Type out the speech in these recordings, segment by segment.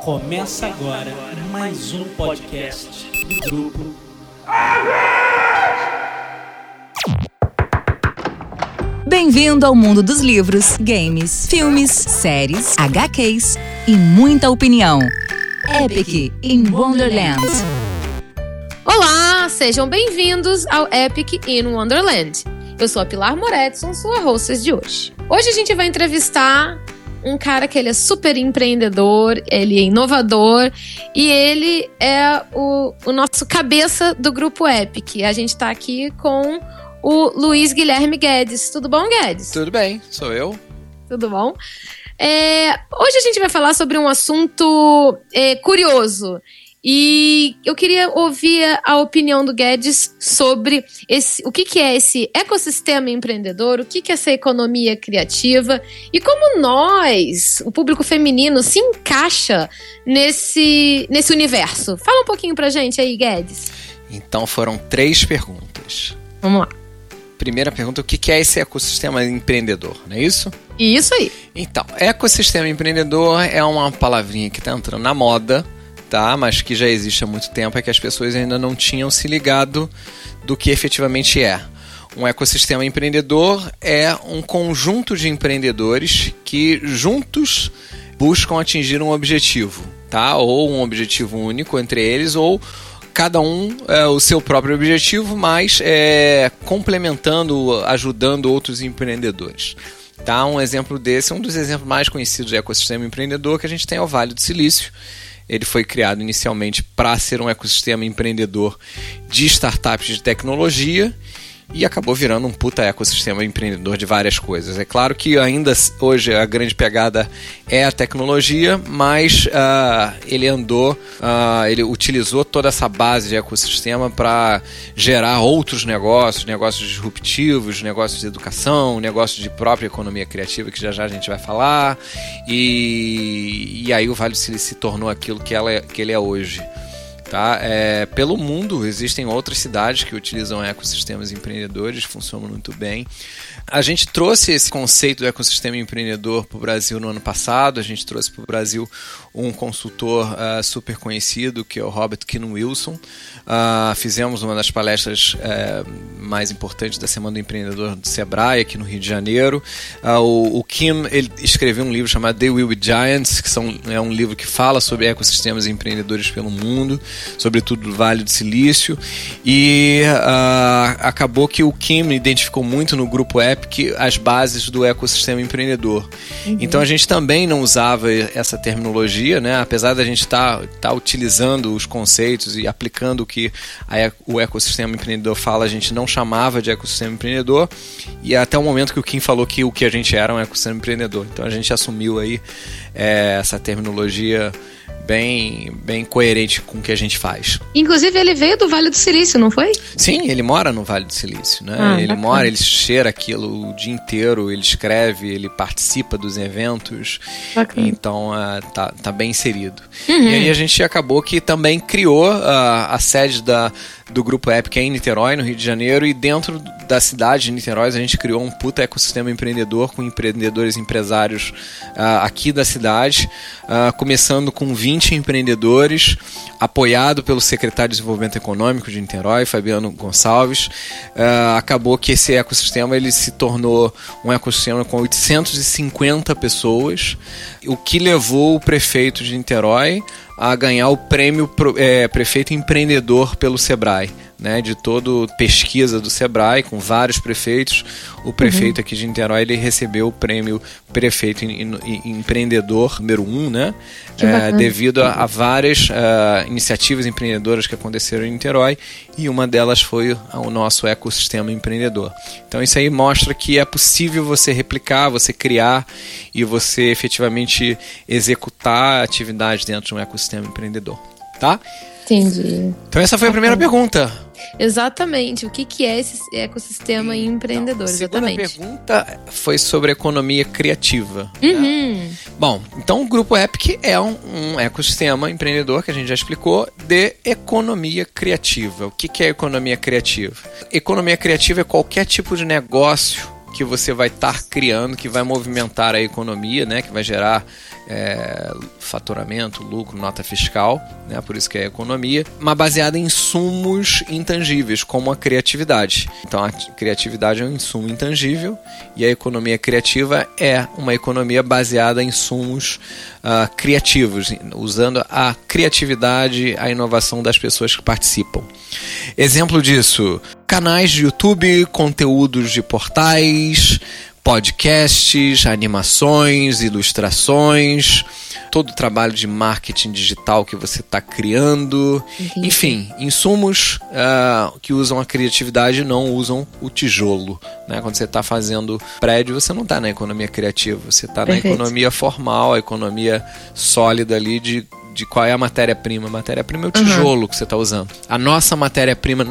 Começa agora mais um podcast do grupo. Bem-vindo ao mundo dos livros, games, filmes, séries, HQs e muita opinião. Epic in Wonderland. Olá, sejam bem-vindos ao Epic in Wonderland. Eu sou a Pilar Moretson, sua hostess de hoje. Hoje a gente vai entrevistar um cara que ele é super empreendedor, ele é inovador e ele é o, o nosso cabeça do grupo Epic. A gente tá aqui com o Luiz Guilherme Guedes. Tudo bom, Guedes? Tudo bem, sou eu. Tudo bom? É, hoje a gente vai falar sobre um assunto é, curioso. E eu queria ouvir a opinião do Guedes sobre esse, o que, que é esse ecossistema empreendedor, o que, que é essa economia criativa e como nós, o público feminino, se encaixa nesse, nesse universo. Fala um pouquinho pra gente aí, Guedes. Então foram três perguntas. Vamos lá. Primeira pergunta: o que é esse ecossistema empreendedor? Não é isso? Isso aí. Então, ecossistema empreendedor é uma palavrinha que está entrando na moda tá? Mas que já existe há muito tempo é que as pessoas ainda não tinham se ligado do que efetivamente é. Um ecossistema empreendedor é um conjunto de empreendedores que juntos buscam atingir um objetivo, tá? Ou um objetivo único entre eles, ou cada um é, o seu próprio objetivo, mas é, complementando, ajudando outros empreendedores. Tá? Um exemplo desse, um dos exemplos mais conhecidos de ecossistema empreendedor que a gente tem é o Vale do Silício, ele foi criado inicialmente para ser um ecossistema empreendedor de startups de tecnologia e acabou virando um puta ecossistema empreendedor de várias coisas. É claro que ainda hoje a grande pegada é a tecnologia, mas uh, ele andou, uh, ele utilizou toda essa base de ecossistema para gerar outros negócios, negócios disruptivos, negócios de educação, negócios de própria economia criativa, que já já a gente vai falar, e, e aí o Vale se tornou aquilo que, ela é, que ele é hoje. Tá? É, pelo mundo existem outras cidades que utilizam ecossistemas empreendedores, funcionam muito bem. A gente trouxe esse conceito do ecossistema empreendedor para o Brasil no ano passado. A gente trouxe para o Brasil um consultor uh, super conhecido que é o Robert Kinn Wilson. Uh, fizemos uma das palestras uh, mais importantes da Semana do Empreendedor do Sebrae aqui no Rio de Janeiro. o, o Kim ele escreveu um livro chamado They Will Be Giants, que são, é um livro que fala sobre ecossistemas empreendedores pelo mundo sobretudo do Vale do Silício. E acabou que o Kim identificou muito no grupo Epic as bases do ecossistema empreendedor. Uhum. Então a gente também não usava essa terminologia, né? apesar da gente estar tá, tá utilizando os conceitos e aplicando o que a, o ecossistema empreendedor fala, a gente não chamava de ecossistema empreendedor. E até o momento que o Kim falou que o que a gente era um ecossistema empreendedor. Então a gente assumiu aí é, essa terminologia bem, bem coerente com o que a gente faz. Inclusive, ele veio do Vale do Silício, não foi? Sim, ele mora no Vale do Silício, né? Ah, ele bacana. mora, ele cheira aquilo o dia inteiro, ele escreve, ele participa dos eventos. Bacana. Então, uh, tá, tá bem inserido. Uhum. E aí a gente acabou que também criou uh, a sede da do grupo Epic é em Niterói, no Rio de Janeiro, e dentro da cidade de Niterói a gente criou um puta ecossistema empreendedor com empreendedores empresários uh, aqui da cidade, uh, começando com 20 empreendedores, apoiado pelo secretário de Desenvolvimento Econômico de Niterói, Fabiano Gonçalves. Uh, acabou que esse ecossistema ele se tornou um ecossistema com 850 pessoas, o que levou o prefeito de Niterói a ganhar o prêmio é, Prefeito Empreendedor pelo Sebrae né, de toda pesquisa do Sebrae, com vários prefeitos. O prefeito uhum. aqui de Niterói ele recebeu o prêmio Prefeito Empreendedor número um, né, é, devido a, a várias uh, iniciativas empreendedoras que aconteceram em Niterói e uma delas foi o nosso ecossistema empreendedor. Então isso aí mostra que é possível você replicar, você criar e você efetivamente executar atividades dentro de um ecossistema empreendedor, tá? Entendi. Então essa foi a primeira pergunta. Exatamente. O que, que é esse ecossistema então, empreendedor? Exatamente. A pergunta foi sobre economia criativa. Né? Uhum. Né? Bom, então o Grupo Epic é um, um, ecossistema empreendedor que a gente já explicou de economia criativa. O que, que é economia criativa? Economia criativa é qualquer tipo de negócio que você vai estar criando, que vai movimentar a economia, né? Que vai gerar é, faturamento, lucro, nota fiscal, né? por isso que é economia, mas baseada em insumos intangíveis, como a criatividade. Então a criatividade é um insumo intangível e a economia criativa é uma economia baseada em insumos uh, criativos, usando a criatividade, a inovação das pessoas que participam. Exemplo disso: canais de YouTube, conteúdos de portais, podcasts, animações, ilustrações, todo o trabalho de marketing digital que você está criando, Entendi. enfim, insumos uh, que usam a criatividade não usam o tijolo. Né? Quando você está fazendo prédio, você não está na economia criativa, você está na economia formal, a economia sólida ali de de qual é a matéria-prima. Matéria-prima é o tijolo uhum. que você está usando. A nossa matéria-prima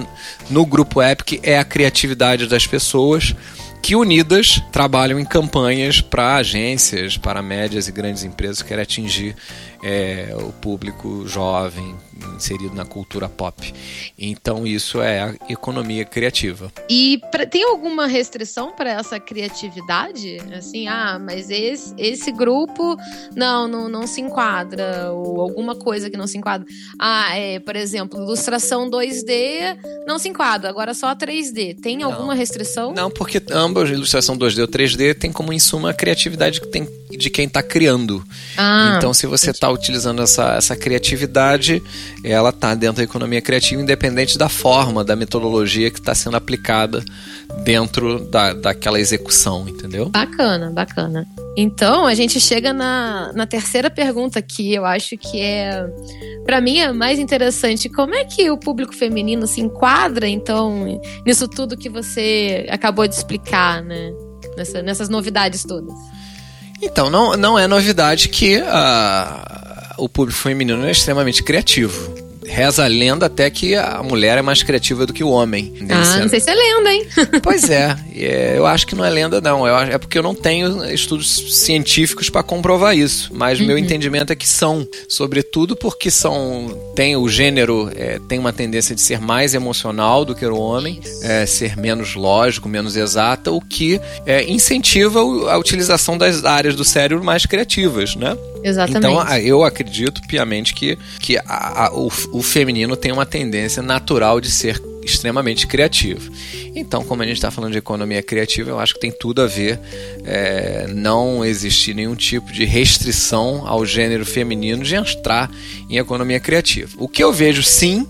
no grupo Epic é a criatividade das pessoas que unidas trabalham em campanhas para agências, para médias e grandes empresas que querem atingir é, o público jovem inserido na cultura pop. Então isso é a economia criativa. E pra, tem alguma restrição para essa criatividade? Assim, ah, mas esse, esse grupo não, não, não se enquadra ou alguma coisa que não se enquadra. Ah, é, por exemplo, ilustração 2D não se enquadra, agora só 3D. Tem não. alguma restrição? Não, porque ambas, ilustração 2D ou 3D, tem como insumo a criatividade que tem de quem está criando. Ah, então, se você está utilizando essa, essa criatividade, ela está dentro da economia criativa, independente da forma, da metodologia que está sendo aplicada dentro da, daquela execução, entendeu? Bacana, bacana. Então, a gente chega na, na terceira pergunta que eu acho que é, para mim, é mais interessante. Como é que o público feminino se enquadra, então, nisso tudo que você acabou de explicar, né? Nessa, nessas novidades todas. Então, não, não é novidade que uh, o público feminino é extremamente criativo. Reza a lenda até que a mulher é mais criativa do que o homem. Ah, não sei se é lenda, hein? Pois é, é, eu acho que não é lenda, não. é porque eu não tenho estudos científicos para comprovar isso. Mas uhum. meu entendimento é que são, sobretudo porque são. Tem o gênero, é, tem uma tendência de ser mais emocional do que o homem, é, ser menos lógico, menos exata, o que é, incentiva a utilização das áreas do cérebro mais criativas, né? Exatamente. Então, eu acredito piamente que, que a, a, o, o feminino tem uma tendência natural de ser extremamente criativo. Então, como a gente está falando de economia criativa, eu acho que tem tudo a ver é, não existir nenhum tipo de restrição ao gênero feminino de entrar em economia criativa. O que eu vejo sim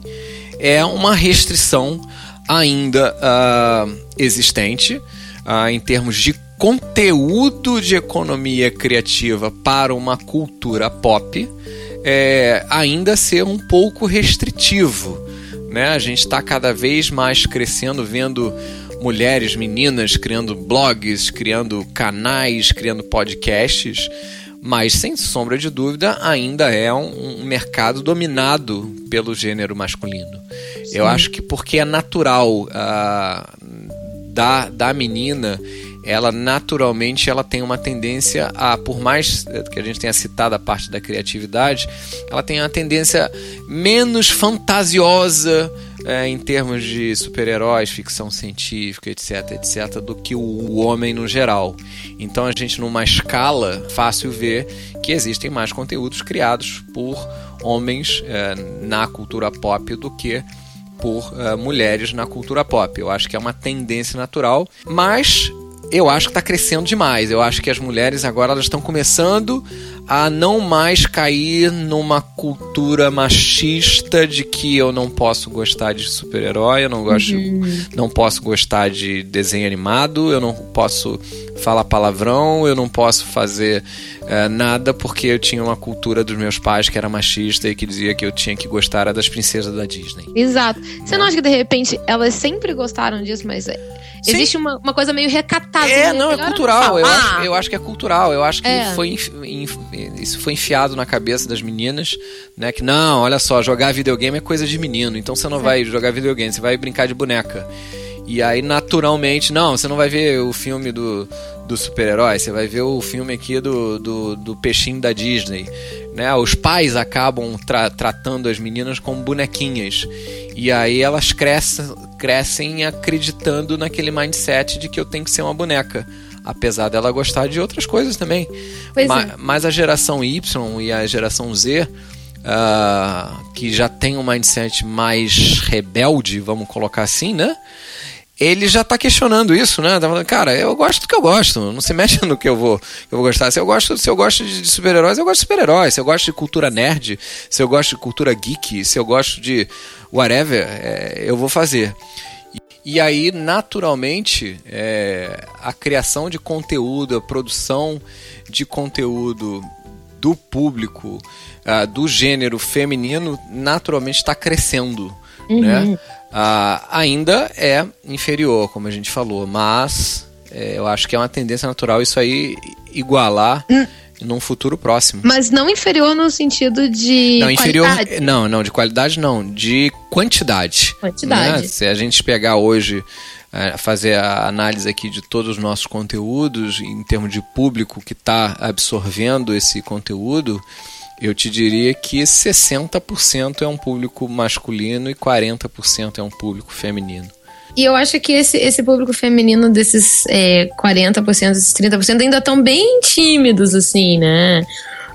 é uma restrição ainda uh, existente uh, em termos de conteúdo de economia criativa para uma cultura pop é, ainda ser um pouco restritivo. Né? A gente está cada vez mais crescendo, vendo mulheres, meninas criando blogs, criando canais, criando podcasts, mas sem sombra de dúvida ainda é um, um mercado dominado pelo gênero masculino. Sim. Eu acho que porque é natural uh, da, da menina ela naturalmente ela tem uma tendência a, por mais que a gente tenha citado a parte da criatividade, ela tem uma tendência menos fantasiosa é, em termos de super-heróis, ficção científica, etc, etc, do que o homem no geral. Então a gente numa escala fácil ver que existem mais conteúdos criados por homens é, na cultura pop do que por uh, mulheres na cultura pop. Eu acho que é uma tendência natural, mas eu acho que está crescendo demais. Eu acho que as mulheres agora elas estão começando a não mais cair numa cultura machista de que eu não posso gostar de super-herói, eu não gosto, uhum. não posso gostar de desenho animado, eu não posso falar palavrão, eu não posso fazer uh, nada porque eu tinha uma cultura dos meus pais que era machista e que dizia que eu tinha que gostar das princesas da Disney. Exato. Você não acha que de repente elas sempre gostaram disso, mas Sim. Existe uma, uma coisa meio recatada. É, não, é cultural. Eu acho, eu acho que é cultural. Eu acho que é. foi, isso foi enfiado na cabeça das meninas, né? Que não, olha só, jogar videogame é coisa de menino. Então você não é. vai jogar videogame, você vai brincar de boneca. E aí, naturalmente, não, você não vai ver o filme do, do super-herói, você vai ver o filme aqui do, do, do peixinho da Disney. Né? Os pais acabam tra tratando as meninas como bonequinhas. E aí elas crescem, crescem acreditando naquele mindset de que eu tenho que ser uma boneca. Apesar dela gostar de outras coisas também. Ma é. Mas a geração Y e a geração Z, uh, que já tem um mindset mais rebelde, vamos colocar assim, né? Ele já está questionando isso, né? Tá falando, cara, eu gosto do que eu gosto, não se mexe no que eu vou, eu vou gostar. Se eu gosto, se eu gosto de, de super-heróis, eu gosto de super-heróis. Se eu gosto de cultura nerd, se eu gosto de cultura geek, se eu gosto de whatever, é, eu vou fazer. E, e aí, naturalmente, é, a criação de conteúdo, a produção de conteúdo do público, uh, do gênero feminino, naturalmente está crescendo, uhum. né? Uh, ainda é inferior, como a gente falou, mas é, eu acho que é uma tendência natural isso aí igualar hum. num futuro próximo. Mas não inferior no sentido de não, inferior, qualidade. Não, não, de qualidade não, de quantidade. Quantidade. Né? Se a gente pegar hoje é, fazer a análise aqui de todos os nossos conteúdos em termos de público que está absorvendo esse conteúdo, eu te diria que 60% é um público masculino e 40% é um público feminino. E eu acho que esse, esse público feminino desses é, 40%, esses 30% ainda estão bem tímidos, assim, né?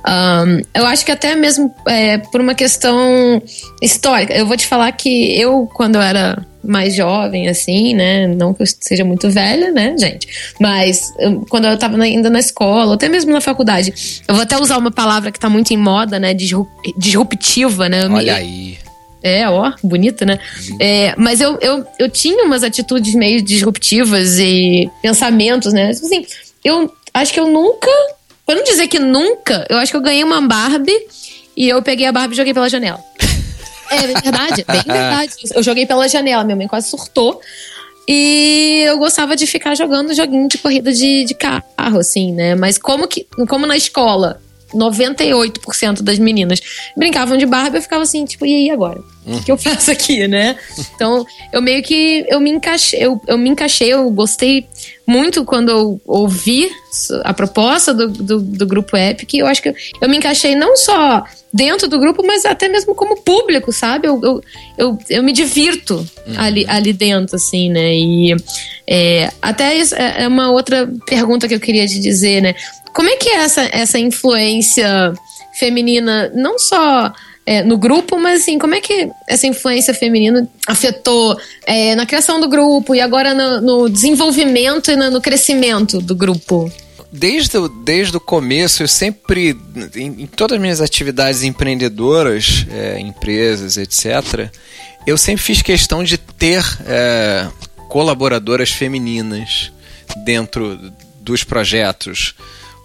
Um, eu acho que até mesmo é, por uma questão histórica. Eu vou te falar que eu, quando eu era mais jovem, assim, né? Não que eu seja muito velha, né, gente? Mas eu, quando eu tava ainda na escola, ou até mesmo na faculdade, eu vou até usar uma palavra que tá muito em moda, né? Disruptiva, né? Olha me... aí. É, ó, bonita, né? É, mas eu, eu, eu tinha umas atitudes meio disruptivas e pensamentos, né? Assim, eu acho que eu nunca Pra não dizer que nunca, eu acho que eu ganhei uma Barbie e eu peguei a Barbie e joguei pela janela. É verdade, bem verdade. Eu joguei pela janela, minha mãe quase surtou. E eu gostava de ficar jogando joguinho de corrida de, de carro, assim, né? Mas como que. Como na escola, 98% das meninas brincavam de Barbie, eu ficava assim, tipo, e aí agora? O que eu faço aqui, né? Então, eu meio que eu me encaixei, eu, eu me encaixei, eu gostei muito quando eu ouvi a proposta do, do, do grupo Epic. Eu acho que eu, eu, me encaixei não só dentro do grupo, mas até mesmo como público, sabe? Eu, eu, eu, eu me divirto uhum. ali, ali dentro, assim, né? E é, até isso é, é uma outra pergunta que eu queria te dizer, né? Como é que é essa, essa influência feminina, não só é, no grupo, mas assim, como é que essa influência feminina afetou é, na criação do grupo e agora no, no desenvolvimento e no, no, crescimento do grupo? Desde, desde o começo, eu sempre, em, em todas as minhas atividades empreendedoras, é, empresas, etc., eu sempre fiz questão de ter é, colaboradoras femininas dentro dos projetos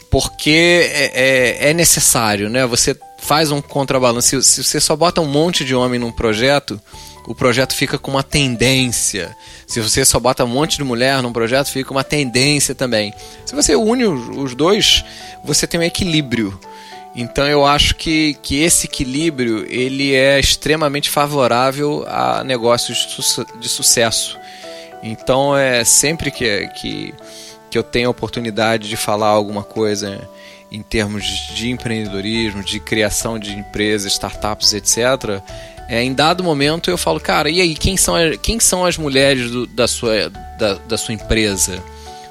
porque é, é, é, necessário, né? Você faz um contrabalanço. Se, se, você só bota um monte de homem num projeto, o projeto fica com uma tendência. Se você só bota um monte de mulher num projeto, fica uma tendência também. Se você une os, os dois, você tem um equilíbrio. Então eu acho que, que esse equilíbrio ele é extremamente favorável a negócios de, su de sucesso. Então é sempre que, que que eu tenho a oportunidade de falar alguma coisa em termos de empreendedorismo, de criação de empresas, startups, etc., é, em dado momento eu falo, cara, e aí, quem são, quem são as mulheres do, da, sua, da, da sua empresa?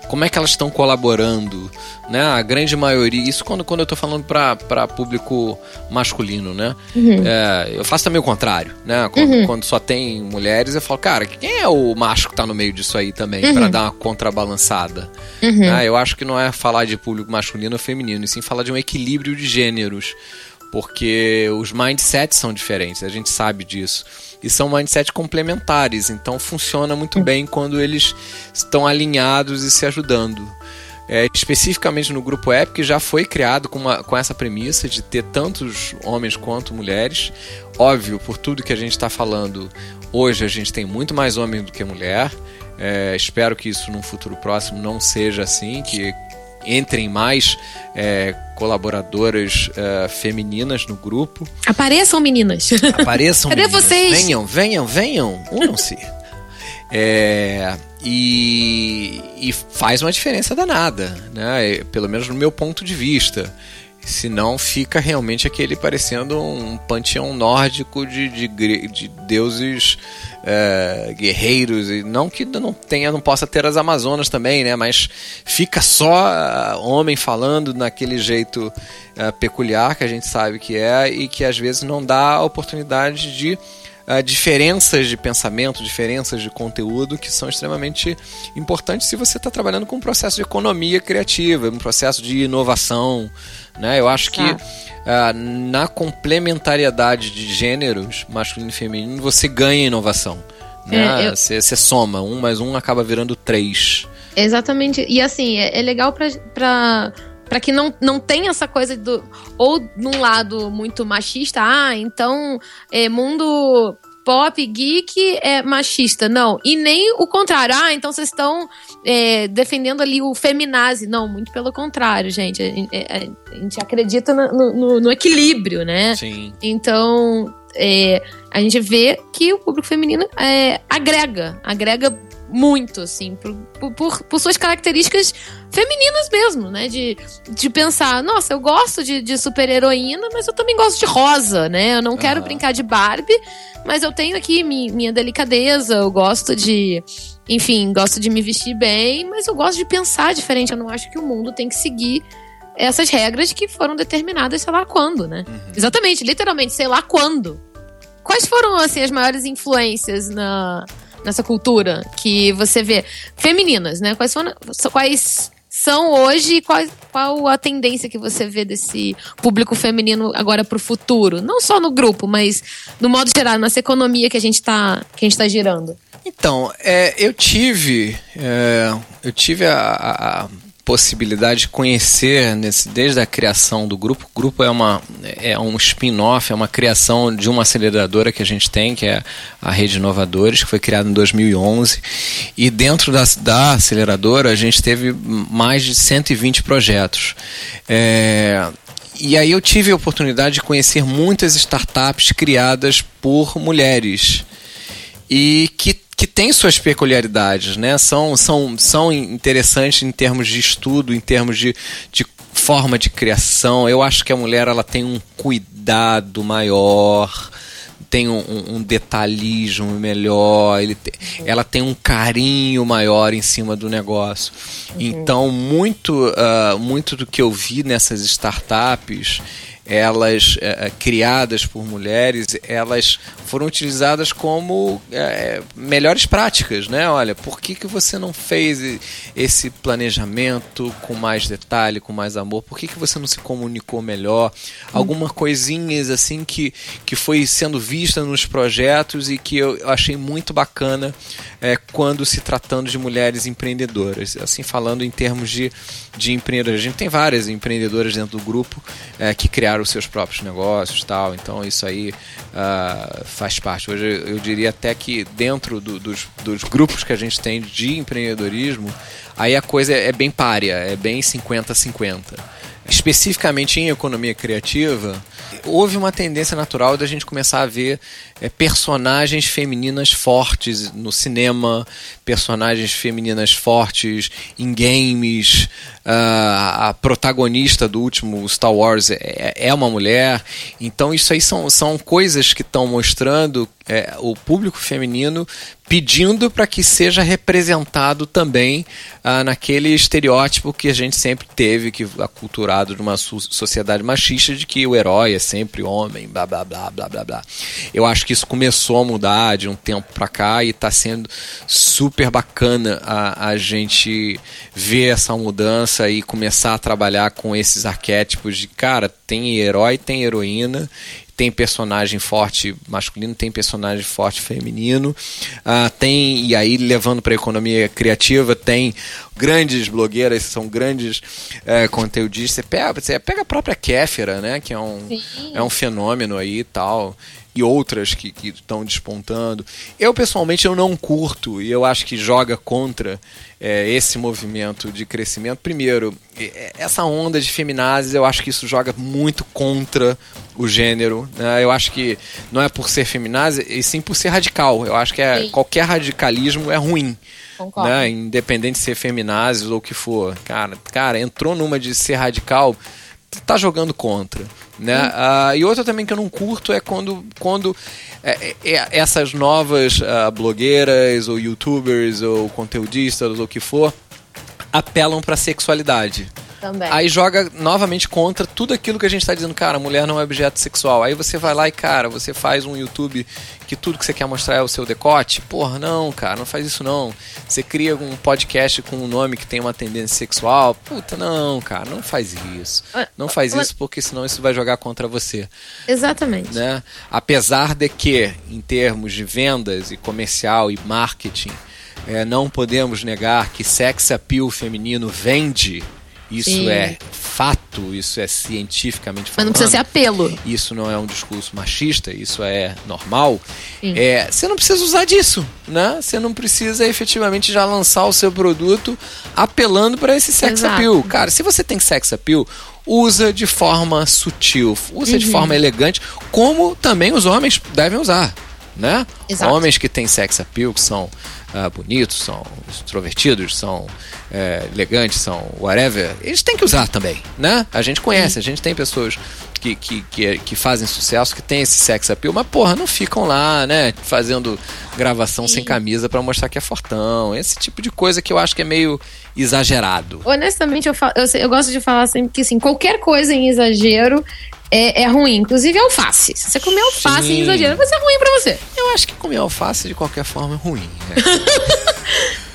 Como é que elas estão colaborando, né? A grande maioria, isso quando, quando eu estou falando para público masculino, né? Uhum. É, eu faço também o contrário, né? Quando, uhum. quando, só tem mulheres, eu falo, cara, quem é o macho que está no meio disso aí também, uhum. para dar uma contrabalançada? Né? Eu acho que não é falar de público masculino ou feminino, e sim falar de um equilíbrio de gêneros, porque os mindsets são diferentes, a gente sabe disso e são mindsets complementares, então funciona muito bem quando eles estão alinhados e se ajudando. É, especificamente no grupo Epic já foi criado com, uma, com essa premissa de ter tantos homens quanto mulheres. Óbvio, por tudo que a gente está falando, hoje a gente tem muito mais homem do que mulher. É, espero que isso num futuro próximo não seja assim, que entrem mais é, colaboradoras uh, femininas no grupo. Apareçam, meninas. Apareçam, Cadê meninas. vocês? Venham, venham, venham. Unam-se. é, e, e faz uma diferença danada, né? Pelo menos no meu ponto de vista. Senão fica realmente aquele parecendo um panteão nórdico de, de, de deuses é, guerreiros. E não que não tenha, não possa ter as Amazonas também, né? Mas fica só uh, homem falando naquele jeito uh, peculiar que a gente sabe que é e que às vezes não dá a oportunidade de uh, diferenças de pensamento, diferenças de conteúdo que são extremamente importantes se você está trabalhando com um processo de economia criativa, um processo de inovação. Né? Eu acho que uh, na complementariedade de gêneros, masculino e feminino, você ganha inovação. Né? É, eu... você, você soma, um mais um acaba virando três. Exatamente. E assim, é, é legal para para que não, não tenha essa coisa do ou num lado muito machista, ah, então é, mundo pop geek é machista, não. E nem o contrário, ah, então vocês estão é, defendendo ali o feminazi. Não, muito pelo contrário, gente. A, a, é, a gente acredita no, no, no, equilíbrio, né? Sim. Então, é, a gente vê que o público feminino é, agrega, agrega muito, assim, por, por, por, suas características femininas mesmo, né? De, de pensar, nossa, eu gosto de, de super-heroína, mas eu também gosto de rosa, né? Eu não quero brincar de Barbie, mas eu tenho aqui minha, minha delicadeza, eu gosto de. Enfim, gosto de me vestir bem, mas eu gosto de pensar diferente. Eu não acho que o mundo tem que seguir essas regras que foram determinadas, sei lá quando, né? Uhum. Exatamente, literalmente, sei lá quando. Quais foram, assim, as maiores influências na nessa cultura que você vê femininas, né? Quais são, quais são hoje e qual, qual a tendência que você vê desse público feminino agora para o futuro? Não só no grupo, mas no modo geral, nessa economia que a gente está tá girando. Então, é, eu tive, é, eu tive a, a possibilidade de conhecer nesse, desde a criação do grupo. O grupo é, uma, é um spin-off, é uma criação de uma aceleradora que a gente tem, que é a Rede Inovadores, que foi criada em 2011. E dentro da, da aceleradora a gente teve mais de 120 projetos. É, e aí eu tive a oportunidade de conhecer muitas startups criadas por mulheres e que que tem suas peculiaridades, né? São, são, são interessantes em termos de estudo, em termos de, de forma de criação. Eu acho que a mulher ela tem um cuidado maior, tem um, um detalhismo melhor, ele te, ela tem um carinho maior em cima do negócio. Uhum. Então, muito, uh, muito do que eu vi nessas startups elas é, criadas por mulheres, elas foram utilizadas como é, melhores práticas, né? Olha, por que, que você não fez esse planejamento com mais detalhe, com mais amor? Por que, que você não se comunicou melhor? Algumas coisinhas assim que, que foi sendo vista nos projetos e que eu achei muito bacana é, quando se tratando de mulheres empreendedoras. Assim, falando em termos de, de empreendedoras. A gente tem várias empreendedoras dentro do grupo é, que criaram os seus próprios negócios tal. Então isso aí uh, faz parte. Hoje eu diria até que dentro do, dos, dos grupos que a gente tem de empreendedorismo, aí a coisa é bem párea, é bem 50-50. Especificamente em economia criativa, houve uma tendência natural da gente começar a ver é, personagens femininas fortes no cinema, personagens femininas fortes em games. Uh, a protagonista do último Star Wars é, é uma mulher. Então, isso aí são, são coisas que estão mostrando é, o público feminino pedindo para que seja representado também ah, naquele estereótipo que a gente sempre teve, que aculturado numa sociedade machista, de que o herói é sempre homem, blá blá blá blá blá blá. Eu acho que isso começou a mudar de um tempo para cá e está sendo super bacana a, a gente ver essa mudança e começar a trabalhar com esses arquétipos de cara, tem herói, tem heroína tem personagem forte masculino, tem personagem forte feminino, uh, tem, e aí levando para a economia criativa, tem grandes blogueiras, são grandes uh, conteudistas. Você pega, você pega a própria Kéfera, né, que é um, é um fenômeno aí e tal e outras que estão despontando. Eu pessoalmente eu não curto e eu acho que joga contra é, esse movimento de crescimento. Primeiro, essa onda de feminazes, eu acho que isso joga muito contra o gênero. Né? Eu acho que não é por ser feminazi, e sim por ser radical. Eu acho que é, qualquer radicalismo é ruim. Né? Independente de ser feminazes ou o que for. Cara, cara, entrou numa de ser radical tá jogando contra. Né? Uh, e outra também que eu não curto é quando, quando é, é, é essas novas uh, blogueiras ou youtubers ou conteudistas ou o que for apelam para sexualidade. Também. Aí joga novamente contra tudo aquilo que a gente está dizendo, cara, mulher não é objeto sexual. Aí você vai lá e, cara, você faz um YouTube que tudo que você quer mostrar é o seu decote. Porra, não, cara, não faz isso não. Você cria um podcast com um nome que tem uma tendência sexual. Puta, não, cara, não faz isso. Não faz isso porque senão isso vai jogar contra você. Exatamente. Né? Apesar de que, em termos de vendas e comercial e marketing, é, não podemos negar que sex appeal feminino vende isso Sim. é fato, isso é cientificamente falando. Mas não precisa ser apelo. Isso não é um discurso machista, isso é normal. É, você não precisa usar disso, né? Você não precisa efetivamente já lançar o seu produto apelando para esse sex Exato. appeal. Cara, se você tem sex appeal, usa de forma sutil, usa uhum. de forma elegante, como também os homens devem usar, né? Exato. Homens que têm sex appeal, que são uh, bonitos, são extrovertidos, são é, elegantes, são whatever, eles têm que usar também, né? A gente conhece, a gente tem pessoas que, que, que, que, fazem sucesso, que tem esse sex appeal, mas porra, não ficam lá, né, fazendo gravação Sim. sem camisa para mostrar que é fortão. Esse tipo de coisa que eu acho que é meio exagerado. Honestamente, eu, falo, eu, eu gosto de falar sempre que assim, qualquer coisa em exagero é, é, ruim. Inclusive alface. Se você comer alface Sim. em exagero, vai ser ruim pra você. Eu acho que comer alface de qualquer forma é ruim. Né?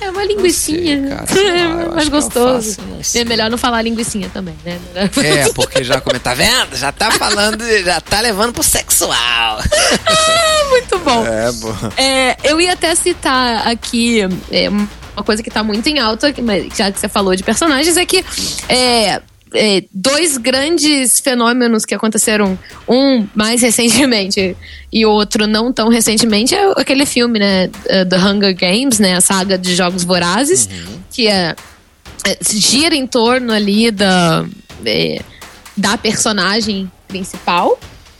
é uma linguiçinha. Sei, cara, é mais gostoso. Alface, é melhor não falar linguiçinha também, né? É, porque já como tá vendo? Já tá falando, já tá levando pro sexual. ah, muito bom. É, bom. É, eu ia até citar aqui é, uma coisa que tá muito em alta, já que você falou de personagens, é que é, é, dois grandes fenômenos que aconteceram, um mais recentemente e outro não tão recentemente, é aquele filme, né, uh, The Hunger Games, né, a saga de Jogos Vorazes, uhum. que é, é, gira em torno ali da, é, da personagem principal,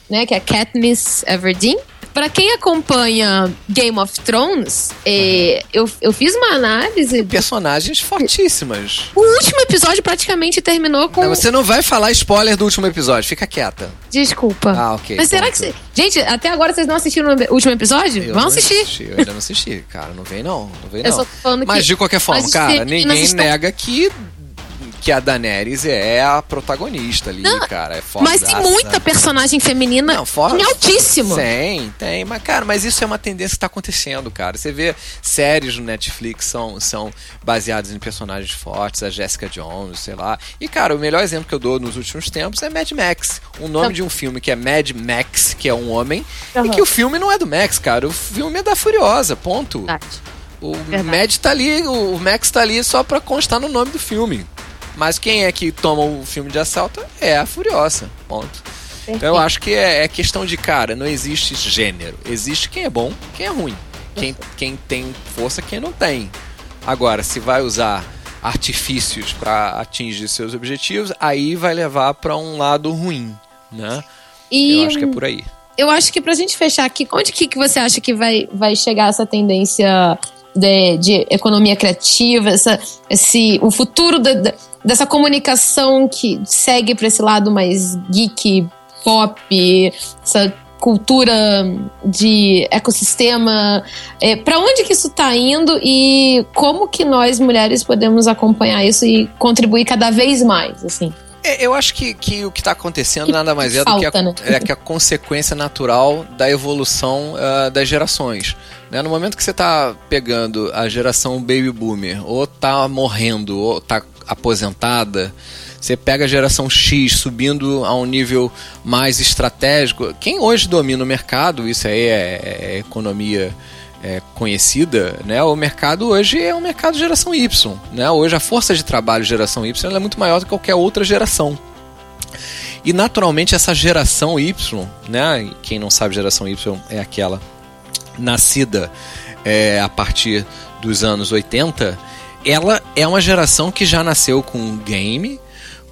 né, que é Katniss Everdeen. Para quem acompanha Game of Thrones, é, eu, eu fiz uma análise. Personagens fortíssimas. O último episódio praticamente terminou com. Não, você não vai falar spoiler do último episódio, fica quieta. Desculpa. Ah, ok. Mas será que. Cê... Gente, até agora vocês não assistiram o último episódio? Eu Vão assistir. Assisti, eu ainda não assisti, cara. Não vem não. Não vem não. Mas que... de qualquer forma, cara, ninguém nega que que a Daenerys é a protagonista ali, não, cara. É foda. Mas tem muita personagem feminina não, fora, em altíssimo. Tem, tem. Mas, cara, mas isso é uma tendência que tá acontecendo, cara. Você vê séries no Netflix são, são baseadas em personagens fortes, a Jessica Jones, sei lá. E, cara, o melhor exemplo que eu dou nos últimos tempos é Mad Max. O nome de um filme que é Mad Max, que é um homem, uhum. e que o filme não é do Max, cara. O filme é da Furiosa, ponto. Verdade. O Verdade. Mad tá ali, o Max tá ali só pra constar no nome do filme. Mas quem é que toma o filme de assalto é a Furiosa. Ponto. Perfeito. Então eu acho que é, é, questão de cara, não existe gênero. Existe quem é bom, quem é ruim. Quem, quem tem força, quem não tem. Agora, se vai usar artifícios para atingir seus objetivos, aí vai levar para um lado ruim, né? E eu acho que é por aí. Eu acho que pra gente fechar aqui, onde que, que você acha que vai, vai chegar essa tendência de, de economia criativa, essa, esse, o futuro da, dessa comunicação que segue para esse lado mais geek, pop, essa cultura de ecossistema, é, para onde que isso está indo e como que nós mulheres podemos acompanhar isso e contribuir cada vez mais, assim? É, eu acho que, que o que está acontecendo que, nada mais é falta, do que a, né? é que a consequência natural da evolução uh, das gerações. Né? No momento que você está pegando a geração baby boomer, ou está morrendo, ou está aposentada, você pega a geração X subindo a um nível mais estratégico. Quem hoje domina o mercado, isso aí é, é economia é, conhecida, né? O mercado hoje é um mercado geração Y, né? Hoje a força de trabalho geração Y é muito maior do que qualquer outra geração. E naturalmente essa geração Y, né? Quem não sabe geração Y é aquela nascida é, a partir dos anos 80 ela é uma geração que já nasceu com game,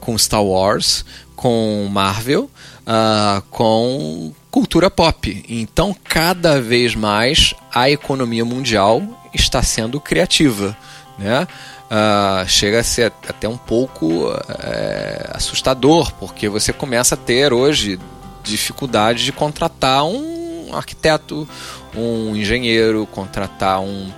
com Star Wars, com Marvel, uh, com cultura pop. Então, cada vez mais a economia mundial está sendo criativa, né? uh, chega a ser até um pouco é, assustador, porque você começa a ter hoje dificuldade de contratar um arquiteto, um engenheiro, contratar um,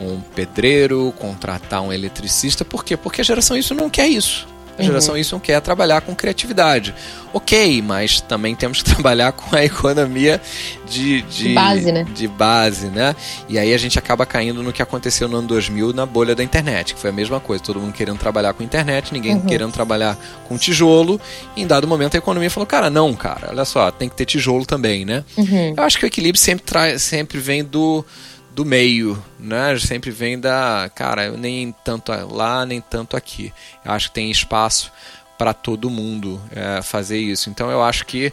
um pedreiro, contratar um eletricista. Por quê? Porque a geração isso não quer isso. A geração uhum. Y quer trabalhar com criatividade. Ok, mas também temos que trabalhar com a economia de, de, base, né? de base, né? E aí a gente acaba caindo no que aconteceu no ano 2000 na bolha da internet, que foi a mesma coisa. Todo mundo querendo trabalhar com internet, ninguém uhum. querendo trabalhar com tijolo. E em dado momento a economia falou, cara, não, cara, olha só, tem que ter tijolo também, né? Uhum. Eu acho que o equilíbrio sempre, sempre vem do do meio, né? Sempre vem da, cara, nem tanto lá, nem tanto aqui. Eu acho que tem espaço para todo mundo é, fazer isso. Então eu acho que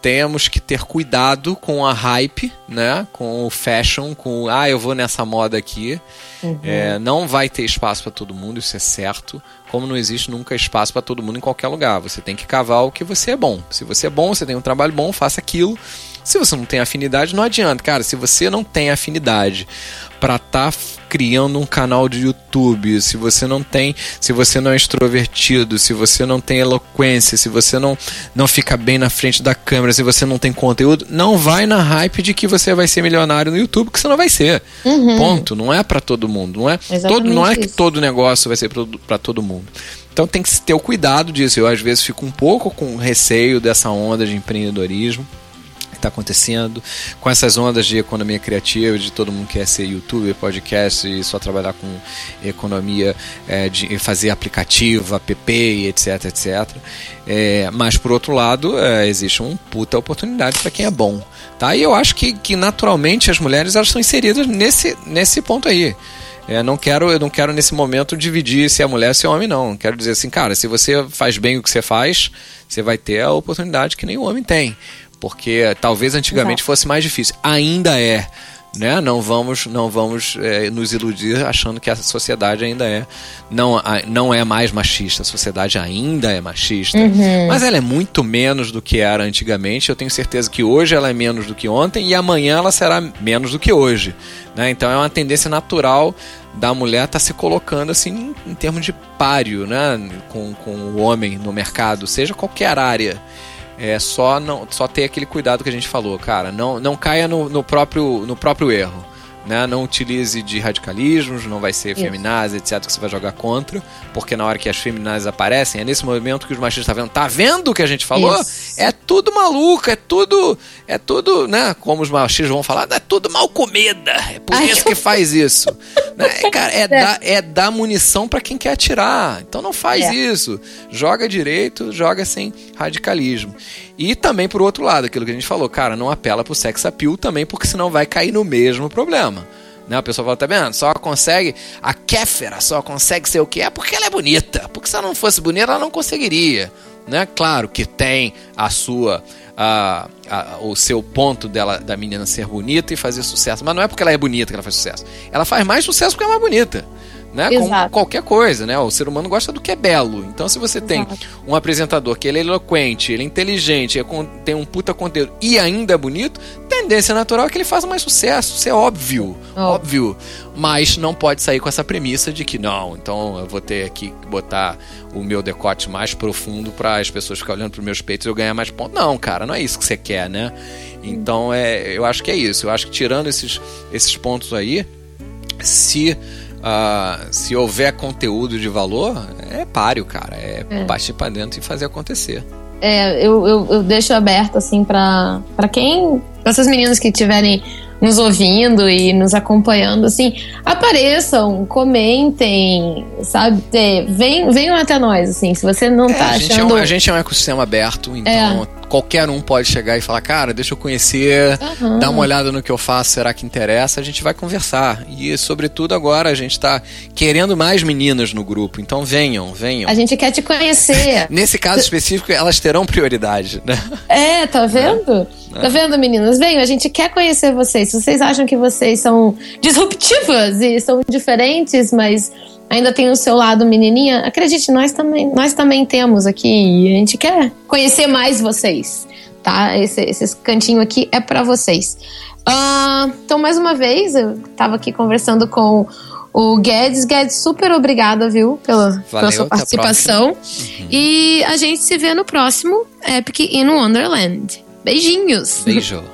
temos que ter cuidado com a hype, né? Com o fashion, com ah, eu vou nessa moda aqui. Uhum. É, não vai ter espaço para todo mundo, isso é certo. Como não existe nunca espaço para todo mundo em qualquer lugar. Você tem que cavar o que você é bom. Se você é bom, você tem um trabalho bom, faça aquilo. Se você não tem afinidade, não adianta. Cara, se você não tem afinidade para estar tá criando um canal de YouTube, se você não tem, se você não é extrovertido, se você não tem eloquência, se você não, não fica bem na frente da câmera, se você não tem conteúdo, não vai na hype de que você vai ser milionário no YouTube, que você não vai ser. Uhum. Ponto. Não é para todo mundo. Não é, todo, não é que todo negócio vai ser para todo mundo. Então tem que ter o cuidado disso. Eu às vezes fico um pouco com receio dessa onda de empreendedorismo está acontecendo, com essas ondas de economia criativa, de todo mundo quer ser youtuber, podcast e só trabalhar com economia, é, de fazer aplicativo, app, etc, etc. É, mas por outro lado, é, existe uma puta oportunidade para quem é bom. Tá? E eu acho que, que naturalmente as mulheres elas estão inseridas nesse, nesse ponto aí. É, não quero, eu não quero nesse momento dividir se é mulher se é homem, não. Quero dizer assim, cara, se você faz bem o que você faz, você vai ter a oportunidade que o homem tem porque talvez antigamente Exato. fosse mais difícil. Ainda é. Né? Não vamos, não vamos é, nos iludir achando que a sociedade ainda é não, não é mais machista. A sociedade ainda é machista, uhum. mas ela é muito menos do que era antigamente. Eu tenho certeza que hoje ela é menos do que ontem e amanhã ela será menos do que hoje. Né? Então é uma tendência natural da mulher estar tá se colocando assim em, em termos de páreo, né? com, com o homem no mercado, seja qualquer área. É só não só ter aquele cuidado que a gente falou, cara. Não, não caia no, no próprio, no próprio erro. Né? Não utilize de radicalismos, não vai ser feminazes, etc, que você vai jogar contra, porque na hora que as feminazes aparecem, é nesse momento que os machistas estão tá vendo, tá vendo o que a gente falou? Isso. É tudo maluco, é tudo, é tudo, né, como os machistas vão falar, é tudo mal comida, é por Ai, isso que faz isso. né? Cara, é, é. Dar, é dar munição para quem quer atirar, então não faz é. isso. Joga direito, joga sem radicalismo. E também, por outro lado, aquilo que a gente falou, cara, não apela pro sex appeal também, porque senão vai cair no mesmo problema. Né? A pessoa fala, tá vendo? Só consegue. A Kéfera só consegue ser o que é porque ela é bonita. Porque se ela não fosse bonita, ela não conseguiria. Né? Claro que tem a sua. A, a, o seu ponto dela da menina ser bonita e fazer sucesso. Mas não é porque ela é bonita que ela faz sucesso. Ela faz mais sucesso porque é mais bonita né? Como qualquer coisa, né? O ser humano gosta do que é belo. Então, se você tem Exato. um apresentador que ele é eloquente, ele é inteligente, ele tem um puta conteúdo e ainda é bonito, tendência natural é que ele faça mais sucesso. Isso é óbvio, oh. óbvio. Mas não pode sair com essa premissa de que não, então eu vou ter aqui que botar o meu decote mais profundo para as pessoas ficarem olhando para os meus peitos e eu ganhar mais pontos. Não, cara, não é isso que você quer, né? Então, é, eu acho que é isso. Eu acho que tirando esses, esses pontos aí, se Uh, se houver conteúdo de valor, é páreo, cara. É, é. partir pra dentro e fazer acontecer. É, eu, eu, eu deixo aberto, assim, pra, pra quem. Pra essas meninas que estiverem nos ouvindo e nos acompanhando, assim, apareçam, comentem, sabe? Vem, venham até nós, assim, se você não é, tá a achando... É um, a gente é um ecossistema aberto, então é. Qualquer um pode chegar e falar, cara, deixa eu conhecer, uhum. dá uma olhada no que eu faço, será que interessa? A gente vai conversar. E, sobretudo, agora a gente tá querendo mais meninas no grupo, então venham, venham. A gente quer te conhecer. Nesse caso específico, elas terão prioridade, né? É, tá vendo? É. Tá vendo, meninas? Venham, a gente quer conhecer vocês. Se vocês acham que vocês são disruptivas e são diferentes, mas ainda tem o seu lado menininha, acredite, nós também, nós também temos aqui e a gente quer conhecer mais vocês, tá? Esse, esse cantinho aqui é para vocês. Uh, então, mais uma vez, eu estava aqui conversando com o Guedes. Guedes, super obrigada, viu, pela, pela Valeu, sua até a participação. E a gente se vê no próximo Epic in Wonderland. Beijinhos! Beijo.